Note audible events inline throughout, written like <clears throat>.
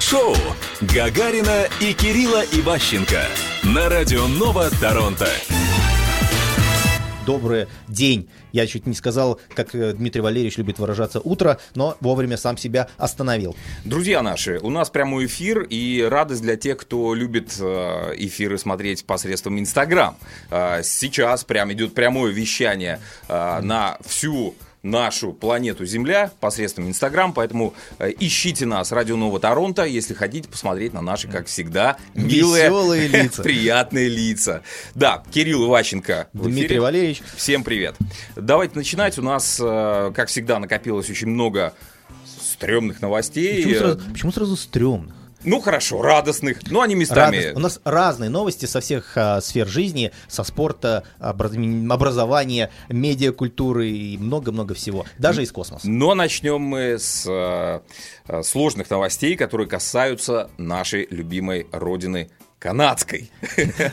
Шоу Гагарина и Кирилла Иващенко на радио Нова Торонто. Добрый день. Я чуть не сказал, как э, Дмитрий Валерьевич любит выражаться, утро, но вовремя сам себя остановил. Друзья наши, у нас прямой эфир и радость для тех, кто любит э, эфиры смотреть посредством Инстаграм. Э, сейчас прям идет прямое вещание на всю нашу планету Земля посредством Инстаграм, поэтому э, ищите нас, Радио Нова Торонто, если хотите посмотреть на наши, как всегда, милые, Веселые <laughs> лица. приятные лица. Да, Кирилл Иващенко Дмитрий. Валерьевич. Всем привет. Давайте начинать. У нас, э, как всегда, накопилось очень много стрёмных новостей. Почему сразу, почему сразу стрёмных? Ну хорошо, радостных, но они местами. Радость. У нас разные новости со всех а, сфер жизни, со спорта, образ- образования, медиакультуры и много-много всего, даже из космоса. Но начнем мы с э, э, сложных новостей, которые касаются нашей любимой родины канадской.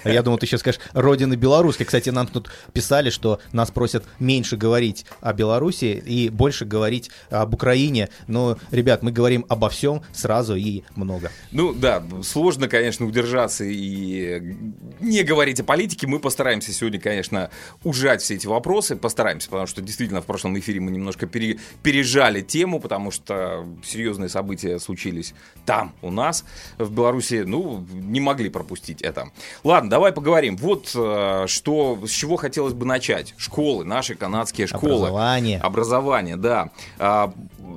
А Я думал, ты сейчас скажешь родины белорусской. Кстати, нам тут писали, что нас просят меньше говорить о Беларуси и больше говорить об Украине. Но, ребят, мы говорим обо всем сразу и много. Ну да, сложно, конечно, удержаться и не говорить о политике. Мы постараемся сегодня, конечно, ужать все эти вопросы. Постараемся, потому что действительно в прошлом эфире мы немножко пере- пережали тему, потому что серьезные события случились там, у нас, в Беларуси. Ну, не могли пропустить это. Ладно, давай поговорим. Вот э, что, с чего хотелось бы начать. Школы, наши канадские школы. Образование. Образование, да. А,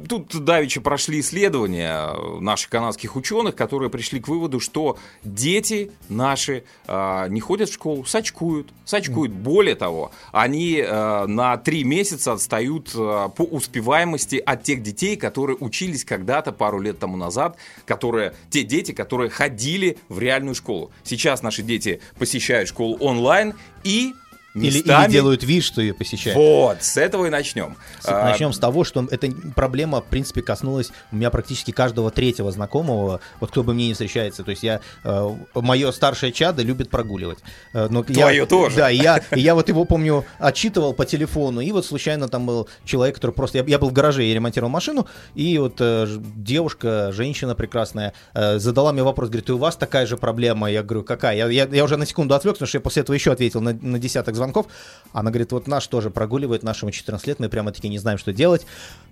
Тут давеча прошли исследования наших канадских ученых, которые пришли к выводу, что дети наши а, не ходят в школу, сачкуют. Сачкуют. Более того, они а, на три месяца отстают а, по успеваемости от тех детей, которые учились когда-то пару лет тому назад, которые, те дети, которые ходили в реальную школу. Сейчас наши дети посещают школу онлайн и местами... или делают вид, что ее посещают. Вот, с этого и начнем. А, Начнем с того, что эта проблема, в принципе, коснулась у меня практически каждого третьего знакомого, вот кто бы мне не встречается. То есть я, э, мое старшее чадо любит прогуливать. Э, но я- Твое тоже. Да, я, я вот его, помню, отчитывал по телефону, и вот случайно там был человек, который просто... Я, я был в гараже, я ремонтировал машину, и вот э, девушка, женщина прекрасная, э, задала мне вопрос, говорит, у вас такая же проблема? Я говорю, какая? Я, я, я уже на секунду отвлекся, потому что я после этого еще ответил на, на десяток звонков. Она говорит, вот наш тоже прогуливает, нашему 14 лет, мы прямо-таки не знаем, что делать.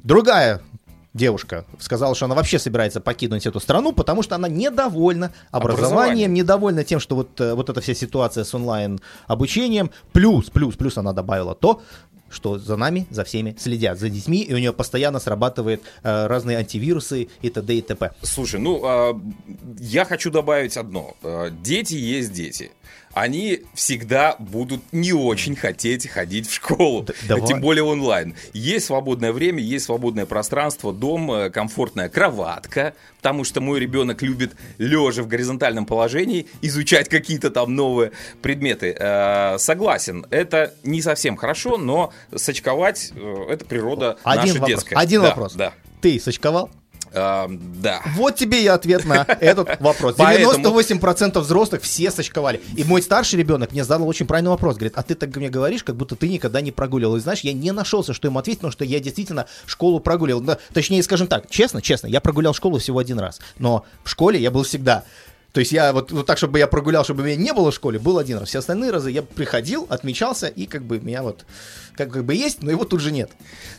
Другая девушка сказала, что она вообще собирается покинуть эту страну, потому что она недовольна образованием, Образованием. недовольна тем, что вот, э, вот эта вся ситуация с онлайн обучением, плюс, плюс, плюс она добавила то, что за нами, за всеми следят, за детьми, и у нее постоянно срабатывают э, разные антивирусы и т.д. и т.п. Слушай, ну, а, я хочу добавить одно. А, Дети есть дети. Они всегда будут не очень хотеть ходить в школу, давай. тем более онлайн. Есть свободное время, есть свободное пространство, дом, э, комфортная кроватка, потому что мой ребенок любит лежа в горизонтальном положении изучать какие-то там новые предметы. Э, Согласен, это не совсем хорошо, но сочковать э, это природа Один наша вопрос. детская. Один Да, вопрос. Да. Ты сочковал? А, да. Вот тебе и ответ на этот <laughs> вопрос. Поэтому- 98% взрослых все сочковали. И мой старший ребенок мне задал очень правильный вопрос. Говорит, а ты так мне говоришь, как будто ты никогда не прогуливал. И знаешь, я не нашелся, что ему ответить, потому что я действительно школу прогуливал. Точнее, скажем так, честно, честно, я прогулял школу всего один раз. Но в школе я был всегда. То есть я вот, вот так, чтобы я прогулял, чтобы меня не было в школе, был один раз. Все остальные разы я приходил, отмечался, и как бы меня вот как, как бы есть, но его тут же нет.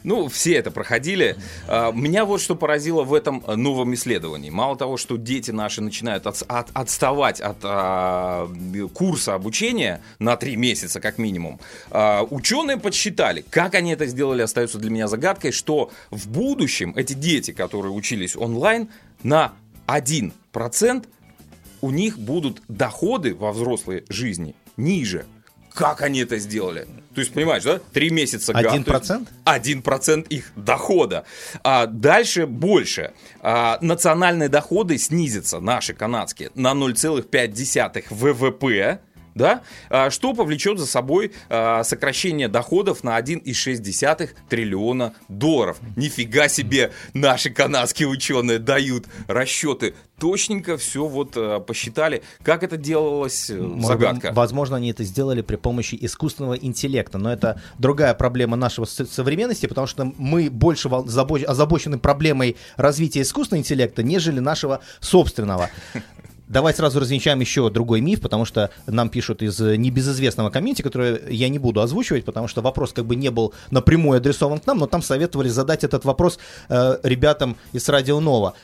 Ну, все это проходили. А, Меня вот что поразило в этом э, новом исследовании. Мало того, что дети наши начинают отс- от- отставать от а, курса обучения на три месяца как минимум, а, ученые подсчитали, как они это сделали, остается для меня загадкой, что в будущем эти дети, которые учились онлайн, на 1% у них будут доходы во взрослой жизни ниже. Как они это сделали? То есть, понимаешь, да? Три месяца Один процент? один процент их дохода. А дальше больше. А, национальные доходы снизятся, наши канадские, на 0,5 ВВП да, а, что повлечет за собой а, сокращение доходов на 1,6 триллиона долларов. Нифига себе наши канадские ученые дают расчеты. Точненько все вот а, посчитали. Как это делалось, э, Может, загадка. Возможно, они это сделали при помощи искусственного интеллекта, но это другая проблема нашего со- современности, потому что мы больше озабочены проблемой развития искусственного интеллекта, нежели нашего собственного. Давай сразу развенчаем еще другой миф, потому что нам пишут из небезызвестного комьюнити, которое я не буду озвучивать, потому что вопрос как бы не был напрямую адресован к нам, но там советовали задать этот вопрос э, ребятам из Радио Нова,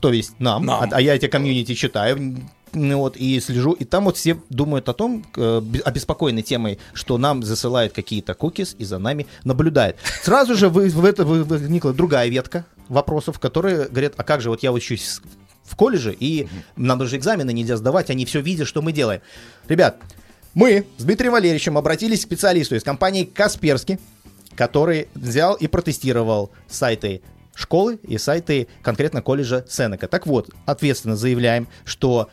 то есть нам, Нам. А, а я эти комьюнити читаю, вот, и слежу, и там вот все думают о том, э, бе- обеспокоены темой, что нам засылают какие-то кукис и за нами наблюдает. Сразу же вы, в это возникла другая ветка вопросов, которые говорят, а как же вот я учусь в колледже, и нам даже экзамены нельзя сдавать, они все видят, что мы делаем. Ребят, мы с Дмитрием Валерьевичем обратились к специалисту из компании Касперский, который взял и протестировал сайты школы и сайты конкретно колледжа Сенека. Так вот, ответственно заявляем, что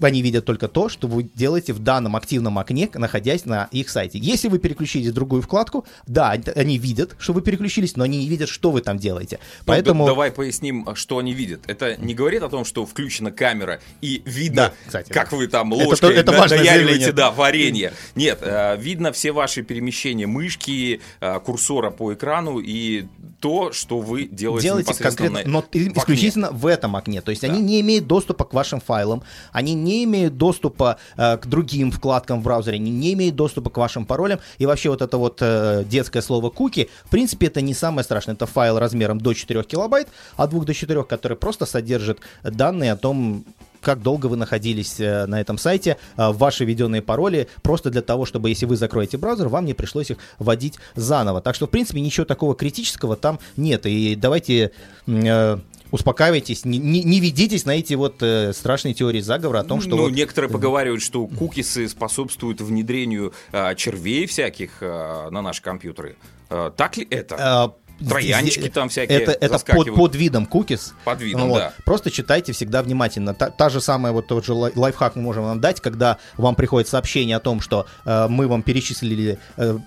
они видят только то, что вы делаете в данном активном окне, находясь на их сайте. Если вы переключились в другую вкладку, да, они- видят, что вы переключились, но они не видят, что вы там делаете. Ну, Поэтому... д- давай поясним, а, что они видят. Это не говорит о том, что включена камера и видно, Да, кстати, как да. вы там Это ложкой то- это на- наяриваете, да, варенье. Нет, э, видно все ваши перемещения мышки, э, курсора по экрану и то, что вы делаете, непосредственно конкретно, на- но в исключительно в этом окне. То есть они не имеют доступа к вашим файлам, они не имеют доступа э, к другим вкладкам в браузере, они не имеют доступа к вашим паролям. И вообще вот это вот э, детское слово куки, в принципе, это не самое страшное. Это файл размером до 4 килобайт, от 2 до 4, который просто содержит данные о том, как долго вы находились э, на этом сайте, э, ваши введенные пароли, просто для того, чтобы, если вы закроете браузер, вам не пришлось их вводить заново. Так что, в принципе, ничего такого критического там нет. И давайте э, успокаивайтесь, не, не- не ведитесь на эти вот э, страшные теории заговора о том, что ну, вот- некоторые поговаривают, что кукисы способствуют внедрению а, червей всяких а, на наши компьютеры. А, так ли это? э, Троянчики здесь- там всякие Это, это под, под видом cookies. Под видом, Вот. да. Просто читайте всегда внимательно. Та, та же самая вот тот же лай- лайфхак мы можем вам дать, когда вам приходит сообщение о том, что э, мы вам перечислили э,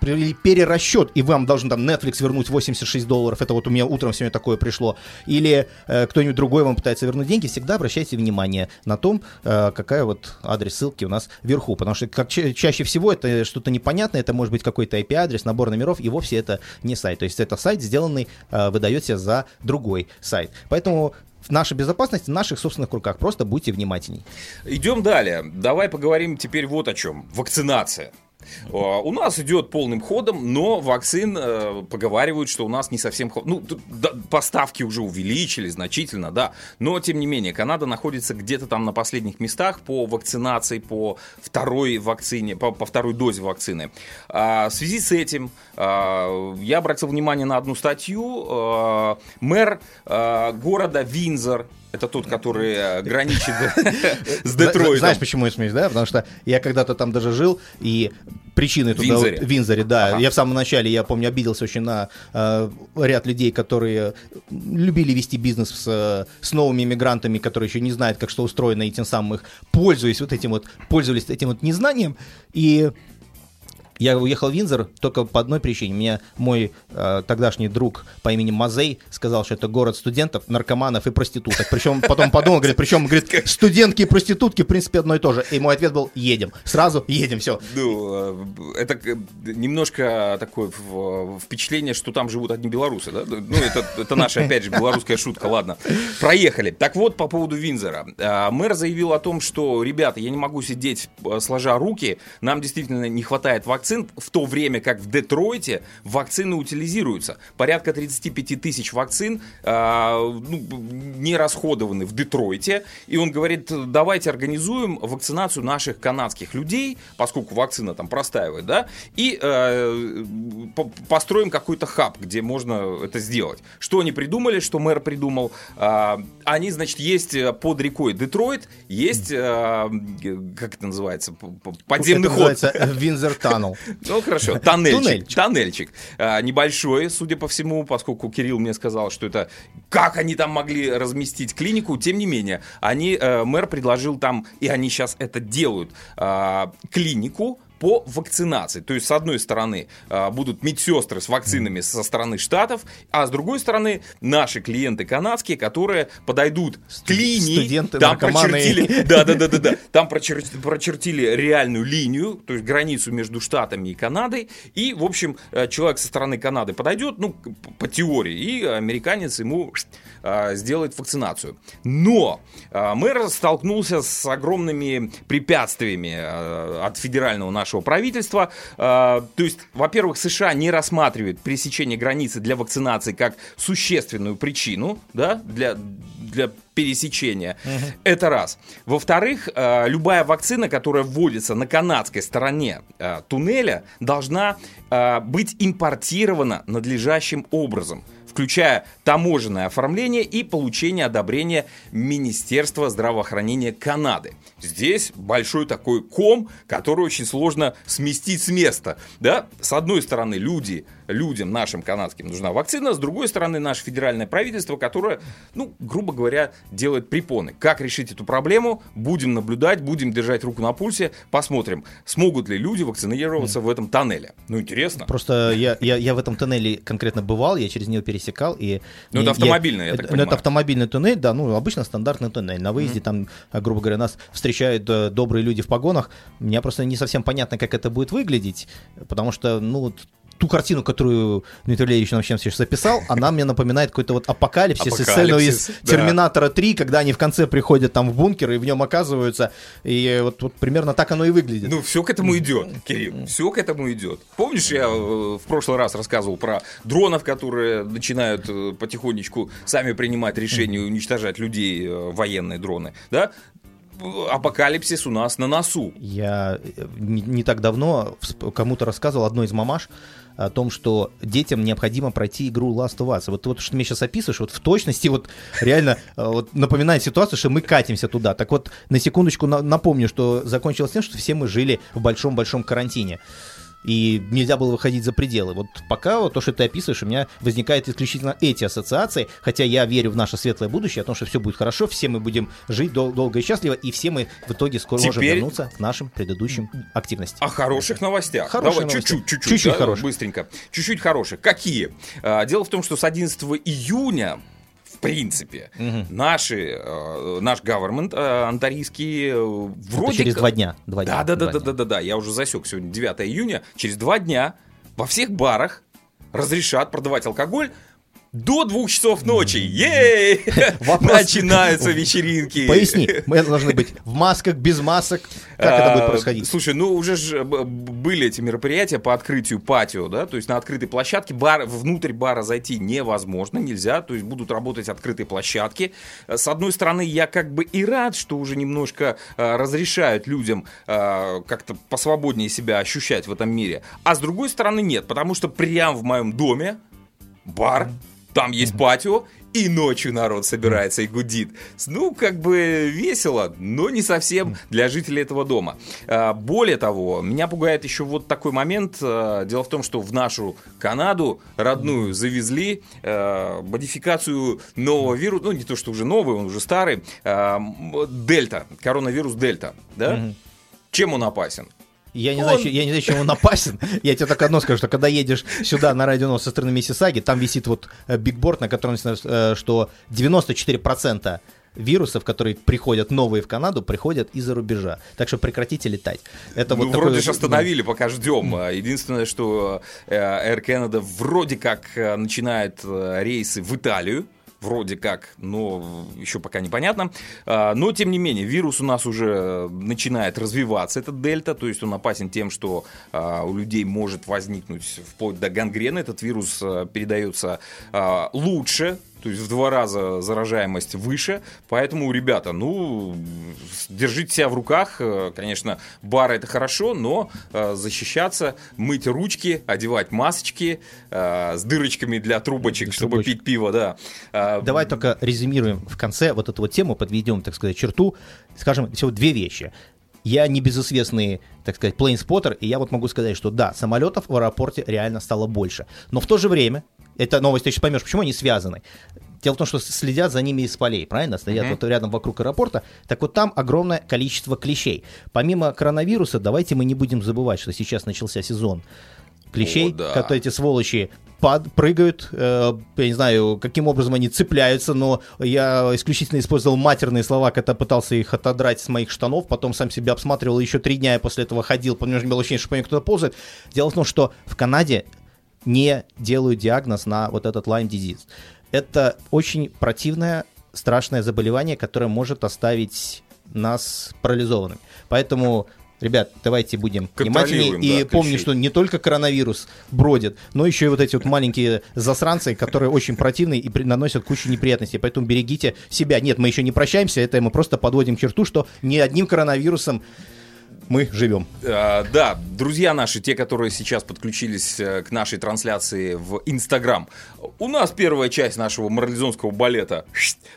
провели перерасчет, и вам должен там Netflix вернуть 86 долларов, это вот у меня утром сегодня такое пришло, или э, кто-нибудь другой вам пытается вернуть деньги, всегда обращайте внимание на том, э, какая вот адрес ссылки у нас вверху, потому что как ча- чаще всего это что-то непонятное, это может быть какой-то IP-адрес, набор номеров, и вовсе это не сайт, то есть это сайт, сделанный, э, выдается за другой сайт. Поэтому наша безопасность в наших собственных руках, просто будьте внимательней. Идем далее. Давай поговорим теперь вот о чем. Вакцинация. А, У нас идет полным ходом, но вакцин э, поговаривают, что у нас не совсем... Ну, поставки уже увеличили значительно, да. Но, тем не менее, Канада находится где-то там на последних местах по вакцинации, по второй вакцине, по, по второй дозе вакцины. А, в связи с этим а, я обратил внимание на одну статью. А, мэр города Винзор, это тот, который э, граничит с <laughs> Детройтом. Знаешь, почему я смеюсь, да? Потому что я когда-то там даже жил, и причины туда... В Винзоре, да. Я в самом начале, я помню, обиделся очень на э, ряд людей, которые любили вести бизнес с, э, с новыми иммигрантами, которые еще не знают, как что устроено, и тем самым их пользуясь вот этим вот, пользовались этим вот незнанием. И я уехал в Винзор только по одной причине. Мне мой э, тогдашний друг по имени Мазей сказал, что это город студентов, наркоманов и проституток. Причем потом подумал, говорит, причем, говорит, студентки и проститутки, в принципе, одно и то же. И мой ответ был, едем. Сразу едем, все. Ну, э, это э, немножко такое в- впечатление, что там живут одни белорусы, да? Ну, это, это наша, опять же, белорусская шутка, ладно. Проехали. Так вот, по поводу Винзора. Мэр заявил о том, что, ребята, я не могу сидеть э, сложа руки, нам действительно не хватает вакцин, в то время как в Детройте вакцины утилизируются. Порядка 35 тысяч вакцин а, ну, не расходованы в Детройте, и он говорит, давайте организуем вакцинацию наших канадских людей, поскольку вакцина там простаивает, да, и э, по- построим какой-то хаб, где можно это сделать. Что они придумали, что мэр придумал? А, они, значит, есть э, под рекой Детройт, есть, э, как это называется, подземный Это ход. называется Винзор Таннел. Ну хорошо, <laughs> тоннельчик. Туннельчик. Тоннельчик. А, Небольшой, судя по всему, поскольку Кирилл мне сказал, что это как они там могли разместить клинику, тем не менее, они, э, мэр предложил там, и они сейчас это делают, а, клинику по вакцинации. То есть, с одной стороны, а, будут медсестры с вакцинами со стороны штатов, а с другой стороны, наши клиенты канадские, которые подойдут к линии, студенты, там наркоманы. прочертили, <laughs> да, да, да, да, да, там прочер- прочертили реальную линию, то есть границу между Штатами и Канадой, и, в общем, э, человек со стороны Канады подойдет, ну, по теории, и американец ему а, сделает вакцинацию. Но а, мэр столкнулся с огромными препятствиями от федерального нашего правительства. А, То есть, во-первых, США не рассматривает пересечение границы для вакцинации как существенную причину да, для, для пересечения. Это раз. Во-вторых, э, любая вакцина, которая вводится на канадской стороне э, туннеля, должна э, быть импортирована надлежащим образом включая таможенное оформление и получение одобрения Министерства здравоохранения Канады. Здесь большой такой ком, который очень сложно сместить с места. Да? С одной стороны, люди, людям нашим канадским нужна вакцина, с другой стороны, наше федеральное правительство, которое, ну, грубо говоря, делает препоны. Как решить эту проблему? Будем наблюдать, будем держать руку на пульсе, посмотрим, смогут ли люди вакцинироваться в этом тоннеле. Ну, интересно. Просто я, я, я в этом тоннеле конкретно бывал, я через него пересекал. И Ну, это я- автомобильный, я так ну, понимаю. Это автомобильный туннель, да, ну, обычно стандартный туннель. На выезде там, э, грубо говоря, нас встречают э, добрые люди в погонах. Мне просто не совсем понятно, как это будет выглядеть, потому что, ну, ту картину, которую Дмитрий Валерьевич нам сейчас записал, она мне напоминает какой-то вот апокалипсис, из сцену из Апокалипсис, да. Терминатора 3, когда они в конце приходят там в бункер и в нем оказываются. И вот, вот примерно так оно и выглядит. Ну, все к этому идет, Кирилл. Все к этому идет. Помнишь, я э, в прошлый раз рассказывал про дронов, которые начинают э, потихонечку сами принимать решение уничтожать людей, э, военные дроны, да? Апокалипсис у нас на носу. Я не, не так давно кому-то рассказывал, одной из мамаш, о том, что детям необходимо пройти игру Last of Us. Вот, вот что ты мне сейчас описываешь, вот в точности вот реально э, вот, напоминает ситуацию, что мы катимся туда. Так вот, на секундочку на- напомню, что закончилось тем, что все мы жили в большом-большом карантине. И нельзя было выходить за пределы. Вот пока вот то, что ты описываешь, у меня возникают исключительно эти ассоциации, хотя я верю в наше светлое будущее, о том, что все будет хорошо, все мы будем жить дол- долго и счастливо, и все мы в итоге скоро можем Теперь- вернуться к нашим предыдущим активностям. О хороших новостях. Хорошие Давай, новости. чуть-чуть, чуть-чуть, Чуть-чуть да, хороших. быстренько. Чуть-чуть хороших. Какие? А, Дело в том, что с 11 июня в принципе, наши, э, наш government э, онтарийский э, вроде Это через как- два дня. Два дня. Да, да, да, два да, дня. да, да, да. Я уже засек сегодня 9 июня. Через два дня во всех барах разрешат продавать алкоголь до двух часов ночи. Ей! <laughs> Начинаются вечеринки. Поясни, мы должны быть в масках, без масок. Как это будет А, происходить? Слушай, ну уже же б- были эти мероприятия по открытию патио, да, то есть на открытой площадке бар, внутрь бара зайти невозможно, нельзя, то есть будут работать открытые площадки. Э, С одной стороны, я как бы и рад, что уже немножко э, разрешают людям э, как-то посвободнее себя ощущать в этом мире, а с другой стороны нет, потому что прямо в моем доме бар, там есть патио, и ночью народ собирается и гудит. Ну, как бы весело, но не совсем для жителей этого дома. А, Более того, меня пугает еще вот такой момент. А, Дело в том, что в нашу Канаду родную завезли э, модификацию нового вируса, ну, не то, что уже новый, он уже старый, а, дельта, коронавирус дельта, да? Чем он опасен? Я не, Он- знаю, я не знаю, чем он опасен. <laughs> Я тебе только одно скажу, что когда едешь сюда на радио со стороны Миссисаги, там висит вот э, бигборд, на котором написано, э, что 94% вирусов, которые приходят новые в Канаду, приходят из-за рубежа. Так что прекратите летать. Это ну, вот вроде такой- же остановили, пока ждем. Единственное, что э, Air Canada вроде как начинает рейсы в Италию. Вроде как, но еще пока непонятно. А, Но, тем не менее, вирус у нас уже начинает развиваться, этот дельта. То есть он опасен тем, что а, у людей может возникнуть вплоть до гангрены. Этот вирус а, передается а, лучше, то есть в два раза заражаемость выше. Поэтому, ребята, ну, держите себя в руках. Э, Конечно, бары это хорошо, но э, защищаться, мыть ручки, одевать масочки э, с дырочками для трубочек, Для чтобы трубочек. пить пиво, да. Давай только резюмируем в конце вот эту вот тему, подведем, так сказать, черту. Скажем всего две вещи. я не безызвестный, так сказать, плейнспоттер, и я вот могу сказать, что да, самолетов в аэропорте реально стало больше. Но в то же время, эта новость, ты сейчас поймешь, почему они связаны. Дело в том, что следят за ними из полей, правильно? Стоят Мгм. вот рядом вокруг аэропорта. Так вот там огромное количество клещей. Помимо коронавируса, давайте мы не будем забывать, что сейчас начался сезон клещей, О, да. которые эти сволочи пад- прыгают, э, я не знаю, каким образом они цепляются, но я исключительно использовал матерные слова, когда пытался их отодрать с моих штанов, потом сам себя обсматривал, еще три дня я после этого ходил, потому что было ощущение, что по мне кто-то ползает. Дело в том, что в Канаде не делают диагноз на вот этот Lyme disease. Это очень противное, страшное заболевание, которое может оставить нас парализованными. Поэтому, ребят, давайте будем внимательнее. И да, помни, клещей. что не только коронавирус бродит, но еще и вот эти вот маленькие засранцы, которые очень противные и наносят кучу неприятностей. Поэтому берегите себя. Нет, мы еще не прощаемся, это мы просто подводим черту, что ни одним коронавирусом мы живем. А, Да, друзья наши, те, которые сейчас подключились э, к нашей трансляции в Инстаграм, у нас первая часть нашего марлезонского балета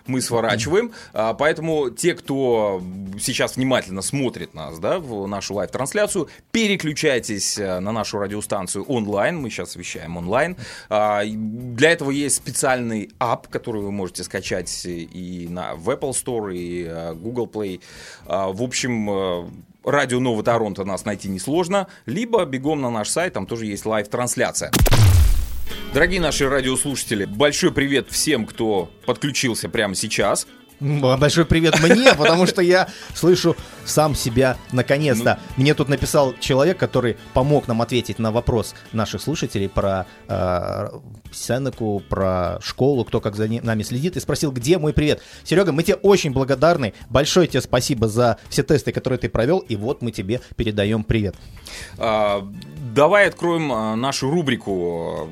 мы сворачиваем, а, поэтому те, кто сейчас внимательно смотрит нас, да, в нашу live-трансляцию, переключайтесь э, на нашу радиостанцию онлайн, мы сейчас вещаем онлайн. А, Для этого есть специальный app, который вы можете скачать и на в Apple Store, и Google Play. А, В общем, Радио Нового Торонто нас найти несложно, либо бегом на наш сайт, там тоже есть live-трансляция. Дорогие наши радиослушатели, большой привет всем, кто подключился прямо сейчас. Большой привет мне, потому что я слышу сам себя наконец-то. Мне тут написал человек, который помог нам ответить на вопрос наших слушателей про э, Сенеку, про школу, кто как за нами следит, и спросил, где мой привет. Серега, мы тебе очень благодарны. Большое тебе спасибо за все тесты, которые ты провел, и вот мы тебе передаем привет. А, Давай откроем а, нашу рубрику.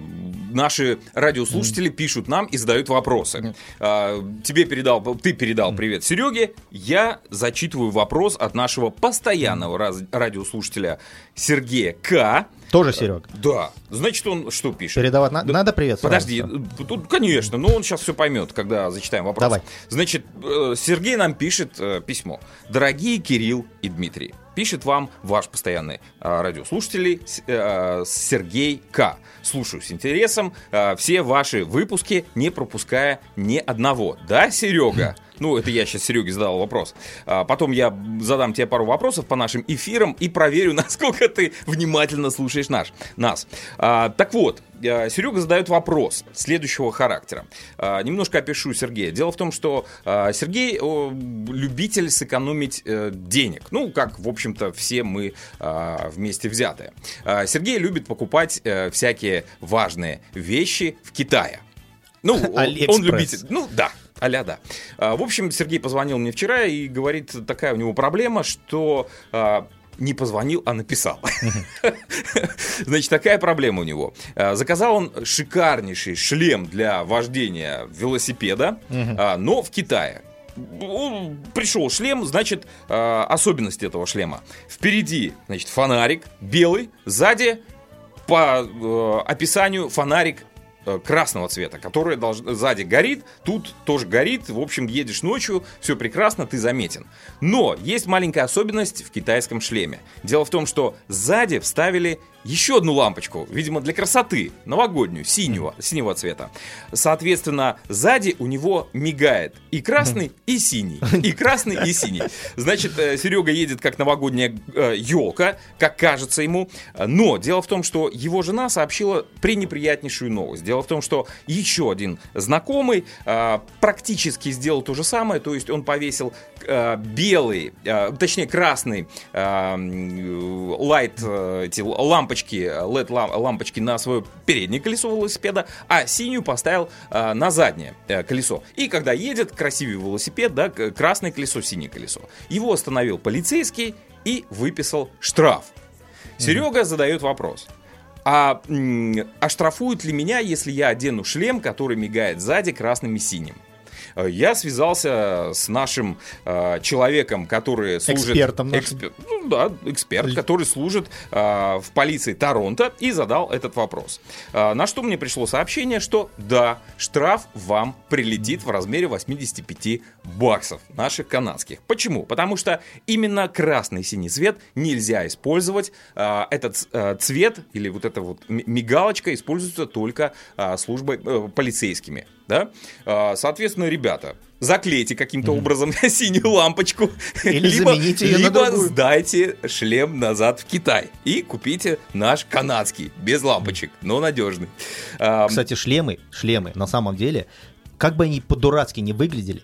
Наши радиослушатели пишут нам и задают вопросы. А, Тебе передал, ты передал привет Сереге. Я зачитываю вопрос от нашего постоянного раз- радиослушателя Сергея К. Тоже, Серег. Да. Значит, он что пишет? Передавать на- Да. надо привет? Подожди, э, тут, конечно, но он сейчас все поймет, когда зачитаем вопрос. Давай. Значит, э, Сергей нам пишет э, письмо. Дорогие Кирилл и Дмитрий, пишет вам ваш постоянный э, радиослушатель э, Сергей К. Слушаю с интересом э, все ваши выпуски, не пропуская ни одного. Да, Серега? <laughs> Ну, это я сейчас Сереге задал вопрос. А, Потом я задам тебе пару вопросов по нашим эфирам и проверю, <laughs> насколько ты внимательно слушаешь наш, нас. А, Так вот, э, Серега задает вопрос следующего характера. А, Немножко опишу Сергея. Дело в том, что а, Сергей любитель сэкономить э, денег. Ну, как, в общем-то, все мы а, вместе взятые. Сергей любит покупать э, всякие важные вещи в Китае. Ну, <laughs> он, он любитель. Ну, да. Аля, да. А, В общем, Сергей позвонил мне вчера и говорит, такая у него проблема, что а, не позвонил, а написал. <laughs> Значит, такая проблема у него. А, Заказал он шикарнейший шлем для вождения велосипеда, но в Китае. Пришел шлем, значит, особенность этого шлема. Впереди, значит, фонарик белый, сзади по э, описанию фонарик красного цвета, который долж- сзади горит, тут тоже горит. В общем, едешь ночью, все прекрасно, ты заметен. Но есть маленькая особенность в китайском шлеме. Дело в том, что сзади вставили еще одну лампочку, видимо, для красоты, новогоднюю, синего, синего цвета. Соответственно, сзади у него мигает и красный, и синий. <laughs> И красный, и синий. Значит, э, Серега едет как новогодняя елка, как кажется ему. Но дело в том, что его жена сообщила пренеприятнейшую новость. Дело в том, что еще один знакомый э, практически сделал то же самое, то есть он повесил э, белый, э, точнее красный м, лайт, э, эти лампочки, LED лам- лампочки на свое переднее колесо велосипеда, а синюю поставил э, на заднее э, колесо. И когда едет, красивый велосипед, да, красное колесо, синее колесо. Его остановил полицейский и выписал штраф. Серега задает вопрос. А оштрафуют ли меня, если я одену шлем, который мигает сзади красным и синим? Э, Я связался с нашим э, человеком, который служит... Экспертом нашим. Экспер- ну да, эксперт, который служит э, в полиции Торонто, и задал этот вопрос. Э, на что мне пришло сообщение, что да, штраф вам прилетит в размере 85 баксов наших канадских. Почему? Потому что именно красный синий цвет нельзя использовать. А, этот а, цвет или вот эта вот мигалочка используется только а, службой а, полицейскими. Да? А, соответственно, ребята, заклейте каким-то mm-hmm. образом <laughs> синюю лампочку, Или либо, замените ее либо сдайте шлем назад в Китай и купите наш канадский, без лампочек, но надежный. Кстати, шлемы, шлемы, на самом деле, как бы они по-дурацки не выглядели,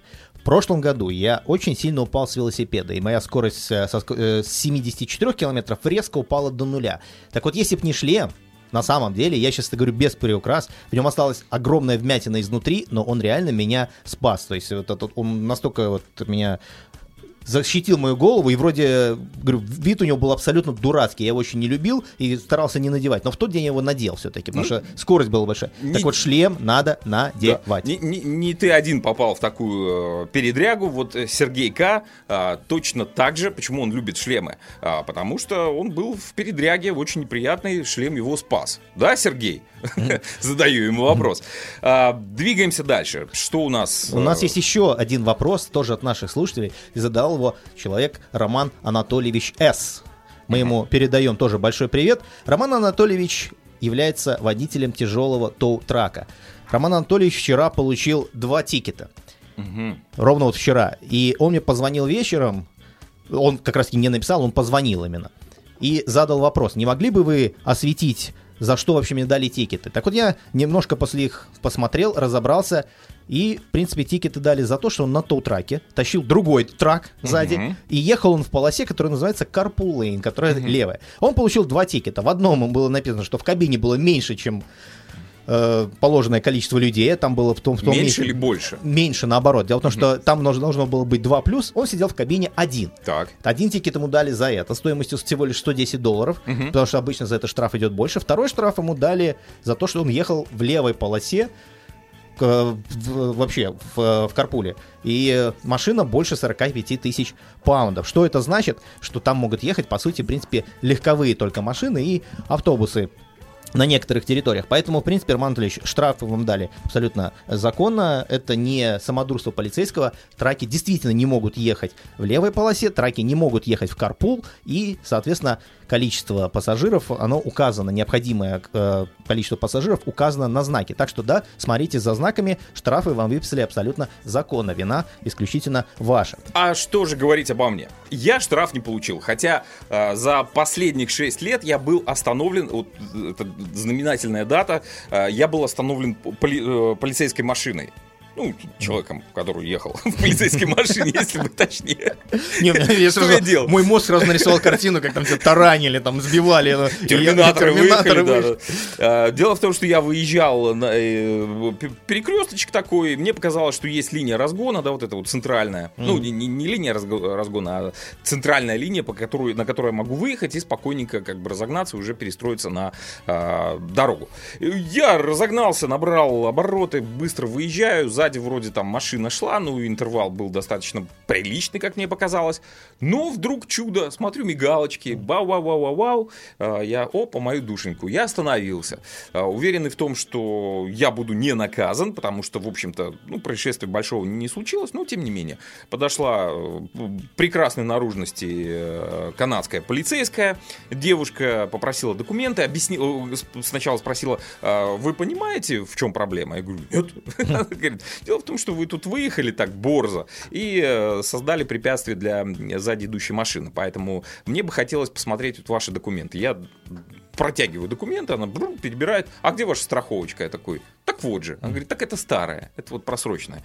прошлом году я очень сильно упал с велосипеда, и моя скорость со, с 74 э, километров резко упала до нуля. Так вот, если бы не шлем, на самом деле, я сейчас это говорю без приукрас, в нем осталась огромная вмятина изнутри, но он реально меня спас. То есть вот этот, он настолько вот меня защитил мою голову, и вроде, говорю, вид у него был абсолютно дурацкий, я его очень не любил и старался не надевать, но в тот день я его надел все-таки, потому ну, что скорость была большая. Не, так вот, шлем надо надевать. Да. Не, не, не ты один попал в такую э, передрягу, вот э, Сергей К. Э, точно так же, почему он любит шлемы, э, потому что он был в передряге, очень неприятный, шлем его спас. Да, Сергей? <laughs> Задаю ему вопрос. А, двигаемся дальше. Что у нас? У нас есть еще один вопрос, тоже от наших слушателей. И его человек Роман Анатольевич С. Мы ему передаем тоже большой привет. Роман Анатольевич является водителем тяжелого тоу-трака. Роман Анатольевич вчера получил два тикета. Угу. Ровно вот вчера. И он мне позвонил вечером. Он как раз не написал, он позвонил именно. И задал вопрос. Не могли бы вы осветить за что вообще мне дали тикеты. Так вот я немножко после их посмотрел, разобрался, и, в принципе, тикеты дали за то, что он на тоу-траке тащил другой трак сзади, uh-huh. и ехал он в полосе, которая называется Carpool Lane, которая uh-huh. левая. Он получил два тикета. В одном было написано, что в кабине было меньше, чем э, положенное количество людей, там было в том, в том меньше или больше? Меньше, наоборот. Дело в том, что mm. там должно, должно было быть 2 плюс, он сидел в кабине один. Так. Один тикет ему дали за это, стоимостью всего лишь 110 долларов, mm-hmm. потому что обычно за это штраф идет больше. Второй штраф ему дали за то, что он ехал в левой полосе, вообще в, в Карпуле. И машина больше 45 тысяч паундов. Что это значит? Что там могут ехать, по сути, в принципе, легковые только машины и автобусы на некоторых территориях. Поэтому, в принципе, Роман Анатольевич, штрафы вам дали абсолютно законно. Это не самодурство полицейского. Траки действительно не могут ехать в левой полосе, траки не могут ехать в карпул, и, соответственно, количество пассажиров, оно указано, необходимое э, количество пассажиров указано на знаке. Так что, да, смотрите за знаками, штрафы вам выписали абсолютно законно, вина исключительно ваша. А что же говорить обо мне? Я штраф не получил, хотя э, за последних 6 лет я был остановлен, вот это знаменательная дата, э, я был остановлен поли, э, полицейской машиной ну, человеком, который ехал <laughs> в полицейской машине, если бы точнее. Не, я что я делал? Мой мозг сразу нарисовал картину, как там все таранили, там сбивали. Ну, терминаторы выехали, а, Дело в том, что я выезжал на э, перекресточек такой, мне показалось, что есть линия разгона, да, вот эта вот центральная. Ну, не линия разгона, а центральная линия, по которой, на которой я могу выехать и спокойненько как бы разогнаться, уже перестроиться на а, дорогу. Я разогнался, набрал обороты, быстро выезжаю, за сзади вроде там машина шла, ну, интервал был достаточно приличный, как мне показалось. Но вдруг чудо, смотрю мигалочки, бау-бау-бау-бау, а, я, опа, мою душеньку, я остановился. А, уверенный в том, что я буду не наказан, потому что, в общем-то, ну, происшествия большого не случилось, но, тем не менее, подошла э, прекрасной наружности э, канадская полицейская, девушка попросила документы, объяснила, сначала спросила, «А вы понимаете, в чем проблема? Я говорю, нет. <laughs> Говорит, Дело в том, что вы тут выехали так борзо и э, создали препятствие для сзади идущей машины. Поэтому мне бы хотелось посмотреть вот ваши документы. Я протягиваю документы, она брум, перебирает. А где ваша страховочка? Я такой, так вот же. Она говорит, так это старая, это вот просроченная.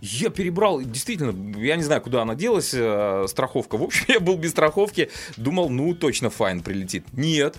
Я перебрал, действительно, я не знаю, куда она делась, э, страховка. В общем, <laughs> я был без страховки, думал, ну, точно fine прилетит. Нет,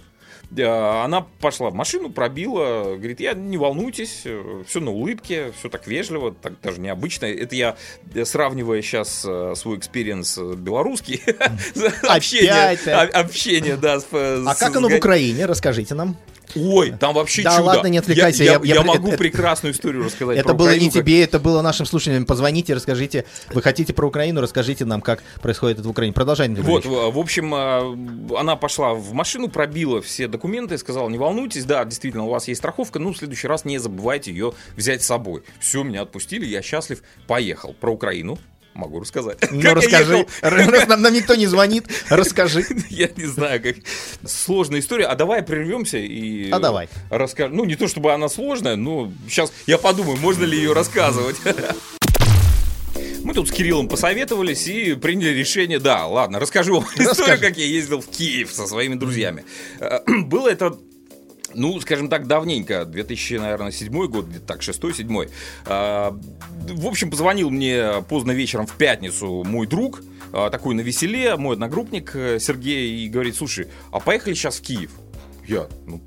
она пошла в машину, пробила, говорит, я не волнуйтесь, э, все на улыбке, все так вежливо, так даже необычно. Это я э, сравнивая сейчас свой experience белорусский, <laughs> общение, общение, да. А как оно в Украине? Расскажите нам. Ой, там вообще да, чудо. ладно, не отвлекайся. Я, я, я, я могу это, прекрасную историю рассказать. Это было Украину, не тебе, это было нашим слушателям. Позвоните, расскажите. Вы хотите про Украину, расскажите нам, как происходит это в Украине. Продолжайте. Вот, в общем, а, она пошла в машину, пробила все документы, сказала, не волнуйтесь, да, действительно, у вас есть страховка, ну, в следующий раз не забывайте ее взять с собой. Все, меня отпустили, я счастлив, поехал. Про Украину Могу рассказать. Ну, расскажи. Раз нам, нам никто не звонит, расскажи. <laughs> Я не знаю, как сложная история. А давай прервемся и А давай. расскажем. Ну, не то чтобы она сложная, но сейчас я подумаю, можно ли ее рассказывать. <laughs> Мы тут с Кириллом посоветовались и приняли решение, да, ладно, расскажу вам <laughs> историю, как я ездил в Киев со своими друзьями. Э, <clears throat> Было это ну, скажем так, давненько, 2000, наверное, седьмой год, где-то так, шестой, седьмой. А, В общем, позвонил мне поздно вечером в пятницу мой друг, а, такой на веселе, мой одногруппник э, Сергей, и говорит, слушай, а поехали сейчас в Киев? Я, ну,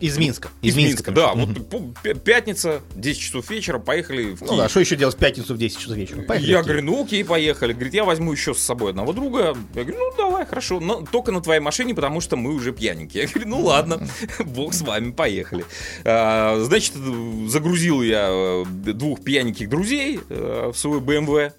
Из Минска. из Минска, да, Мгм. вот пятница, 10 часов вечера, поехали в Ну Киев. да, что еще делать в пятницу в 10 часов вечера? Поехали я говорю, ну окей, поехали. Говорит, я возьму еще с собой одного друга. Я говорю, ну давай, хорошо, но только на твоей машине, потому что мы уже пьяненькие. Я говорю, ну ладно, бог с вами, поехали. А, Значит, загрузил я э, двух пьяненьких друзей э, в свой BMW.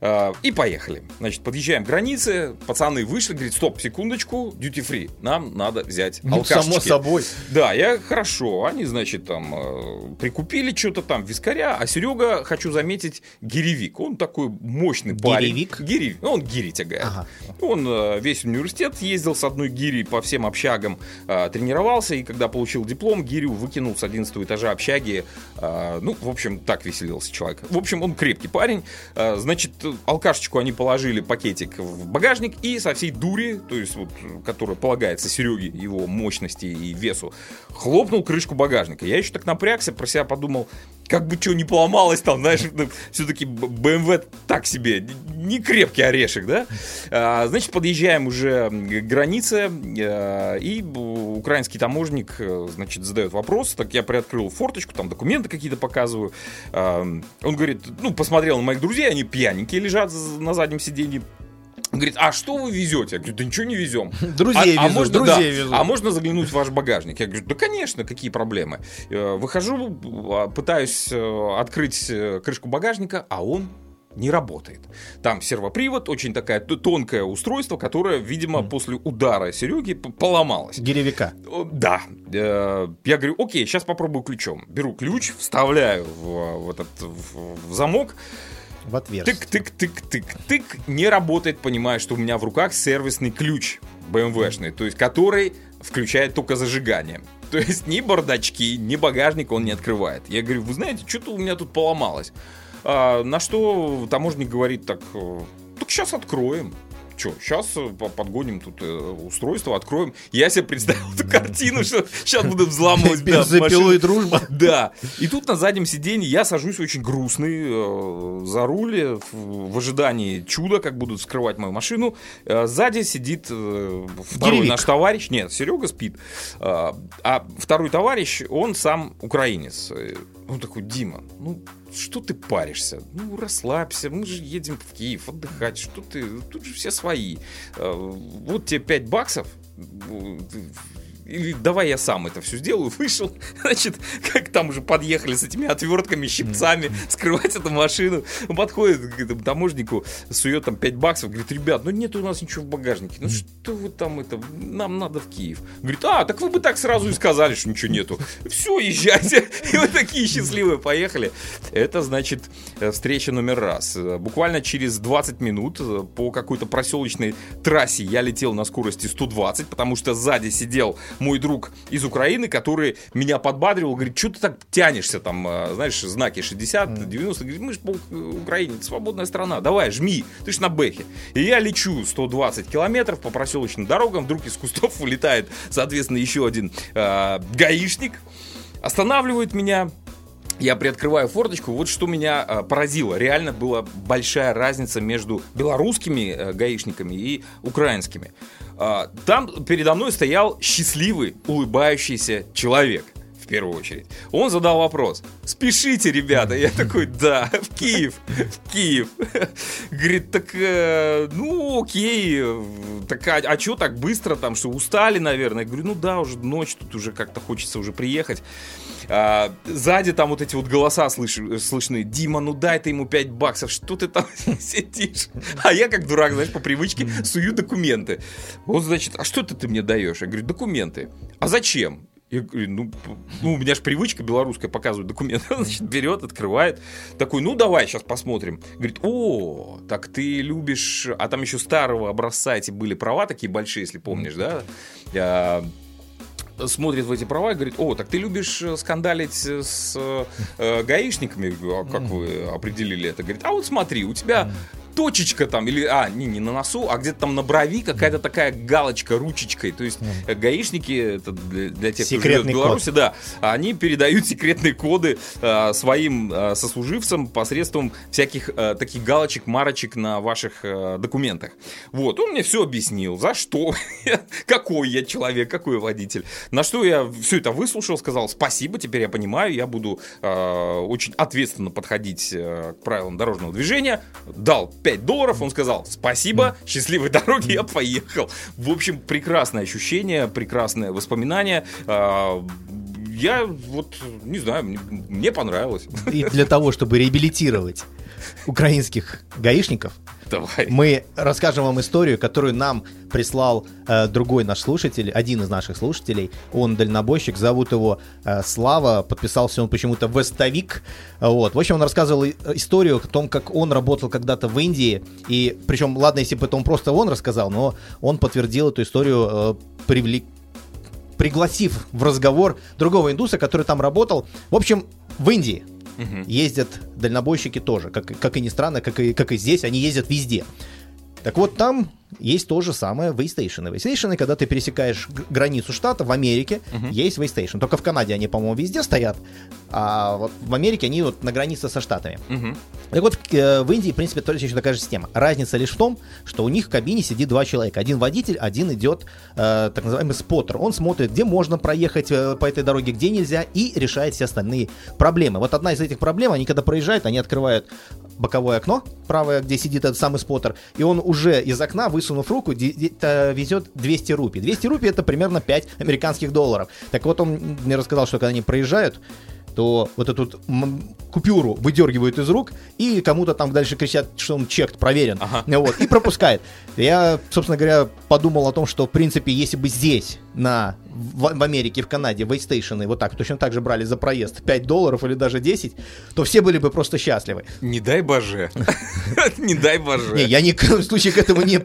А, И поехали. Значит, подъезжаем к границе, пацаны вышли, говорит, стоп, секундочку, duty free, нам надо взять Ну, само алкашечки». собой. Да, я хорошо. Они, значит, там э, прикупили что-то там, вискаря. А Серега, хочу заметить, гиревик. Он такой мощный парень. Гиревик? Гири. Ну, он гири тягает. Ага. Он э, весь университет ездил с одной гири по всем общагам, э, тренировался. И когда получил диплом, гирю выкинул с 11 этажа общаги. Э, ну, в общем, так веселился человек. В общем, он крепкий парень. Э, значит, алкашечку они положили пакетик в багажник и со всей дури, то есть вот, которая полагается Сереге, его мощности и весу, хлопнул крышку багажника. Я еще так напрягся, про себя подумал, как бы что не поломалось там, знаешь, все-таки BMW так себе, не крепкий орешек, да? А, значит, подъезжаем уже к границе, э, и украинский таможник, э, значит, задает вопрос, так я приоткрыл форточку, там документы какие-то показываю. А, Он говорит, ну, посмотрел на моих друзей, они пьяненькие лежат на заднем сиденье. Говорит, а что вы везете? Я говорю, да ничего не везем. <laughs> Друзей а, а везу, можно, друзей да, везу. а можно заглянуть в ваш багажник? Я говорю, да, конечно, какие проблемы. Э, Выхожу, а, пытаюсь э, открыть э, крышку багажника, а он не работает. Там сервопривод, очень такая тонкое устройство, которое, видимо, после удара Сереги поломалось. Гиревика. О, Да. Я говорю, окей, сейчас попробую ключом. Беру ключ, вставляю в, в этот в замок, В отверстие. Тык-тык-тык-тык-тык. Не работает, понимаю, что у меня в руках сервисный ключ BMW-шный, то есть который включает только зажигание. То есть ни бардачки, ни багажник он не открывает. Я говорю, вы знаете, что-то у меня тут поломалось. А, на что таможник говорит так, э, так сейчас откроем. Че, сейчас подгоним тут э, устройство, откроем. Я себе представил эту картину, что сейчас буду взламывать <laughs> и дружба. Да. И тут на заднем сиденье я сажусь очень грустный э, за руль э, в, ожидании чуда, как будут скрывать мою машину. Э, сзади сидит э, второй наш товарищ. Нет, Серега спит. Э, а второй товарищ, он сам украинец. Он такой, Дима, ну что ты паришься? Ну, расслабься, мы же едем в Киев отдыхать. Что ты? Тут же все свои. Э, Вот тебе 5 баксов. Или давай я сам это все сделаю. <laughs> Вышел, значит, как там уже подъехали с этими отвертками, щипцами, скрывать эту машину. Он подходит к этому таможнику, сует там 5 баксов, говорит, ребят, ну нет у нас ничего в багажнике. Ну что вы там это, нам надо в Киев. Говорит, а, так вы бы так сразу и сказали, что ничего нету. Все, езжайте. И вы такие счастливые поехали. Это, значит, э, встреча номер раз. Буквально через 20 минут э, по какой-то проселочной трассе я летел на скорости 120, потому что сзади сидел мой друг из Украины, который меня подбадривал, говорит, что ты так тянешься там, э, знаешь, знаки 60, 90, говорит, мы же по Украине, это свободная страна, давай, жми, ты ж на бэхе. И я лечу 120 километров по проселочным дорогам, вдруг из кустов <laughs> вылетает, соответственно, еще один э, гаишник, останавливает меня, я приоткрываю форточку, вот что меня э, поразило. Реально была большая разница между белорусскими э, гаишниками и украинскими. А, там передо мной стоял счастливый, улыбающийся человек. Первую очередь. Он задал вопрос. Спешите, ребята. Я такой, да, в Киев, в Киев. Говорит, так, э, ну, окей. Так, а, а что так быстро там, что устали, наверное? Я говорю, ну да, уже ночь, тут уже как-то хочется уже приехать. А, сзади там вот эти вот голоса слыш- слышны. Дима, ну дай ты ему 5 баксов, что ты там <laughs> сидишь? А я как дурак, знаешь, по привычке сую документы. Вот, значит, а что ты, ты мне даешь? Я говорю, документы. А зачем? Я говорю, ну, ну, у меня же привычка белорусская показывать документы. <laughs> Значит, берет, открывает. Такой, ну, давай, сейчас посмотрим. Говорит, о, так ты любишь... А там еще старого образца эти были права такие большие, если помнишь, да? Я- смотрит в эти права и говорит, о, так ты любишь э, скандалить с э, гаишниками? А как вы определили это? Говорит, а вот смотри, у тебя точечка там, или, а, не, не на носу, а где-то там на брови какая-то такая галочка ручечкой. То есть э, гаишники, это для, для тех, кто живет в Секретный код. Беларуси, да, они передают <laughs> секретные коды э, своим э, сослуживцам посредством всяких э, таких галочек, марочек на ваших э, документах. Вот, он мне все объяснил, за что, <laughs> какой я человек, какой водитель. На что я все это выслушал, сказал спасибо, теперь я понимаю, я буду э, очень ответственно подходить э, к правилам дорожного движения. Дал 5 долларов, он сказал спасибо, счастливой дороги, я поехал. В общем, прекрасное ощущение, прекрасное воспоминание. Э, я вот, не знаю, мне, мне понравилось. И для того, чтобы реабилитировать украинских гаишников, Давай. мы расскажем вам историю, которую нам прислал э, другой наш слушатель, один из наших слушателей. Он дальнобойщик, зовут его э, Слава, подписался он почему-то Вестовик. Вот. В общем, он рассказывал и- историю о том, как он работал когда-то в Индии. И причем, ладно, если бы это он просто он рассказал, но он подтвердил эту историю, э, привлек пригласив в разговор другого индуса, который там работал. В общем, в Индии Мгм. ездят дальнобойщики тоже, как, как и ни странно, как и, как и здесь, они ездят везде. Так вот, там есть то же самое вейстейшены. Вейстейшены, когда ты пересекаешь границу штата в Америке, есть weigh station. Только в Канаде они, по-моему, везде стоят, а вот в Америке они вот на границе со штатами. Мгм. Так вот, э, в Индии, в принципе, точно еще такая же система. Разница лишь в том, что у них в кабине сидит два человека. Один водитель, один идет э, так называемый споттер. Он смотрит, где можно проехать э, по этой дороге, где нельзя, и решает все остальные проблемы. Вот одна из этих проблем, они когда проезжают, они открывают боковое окно, правое, где сидит этот самый споттер, и он уже из окна, высунув руку, везет 200 рупий. 200 рупий это примерно 5 американских долларов. Так вот, он мне рассказал, что когда они проезжают, то вот эту купюру выдергивают из рук, и кому-то там дальше кричат, что он чек проверен, Ага. вот, и пропускает. Я, собственно говоря, подумал о том, что, в принципе, если бы здесь, на, в, в Америке, в Канаде, вейстейшены вот так, точно так же брали за проезд 5 долларов или даже 10, то все были бы просто счастливы. Не дай боже. <laughs> Не дай боже. Не, я ни в коем случае к этому не,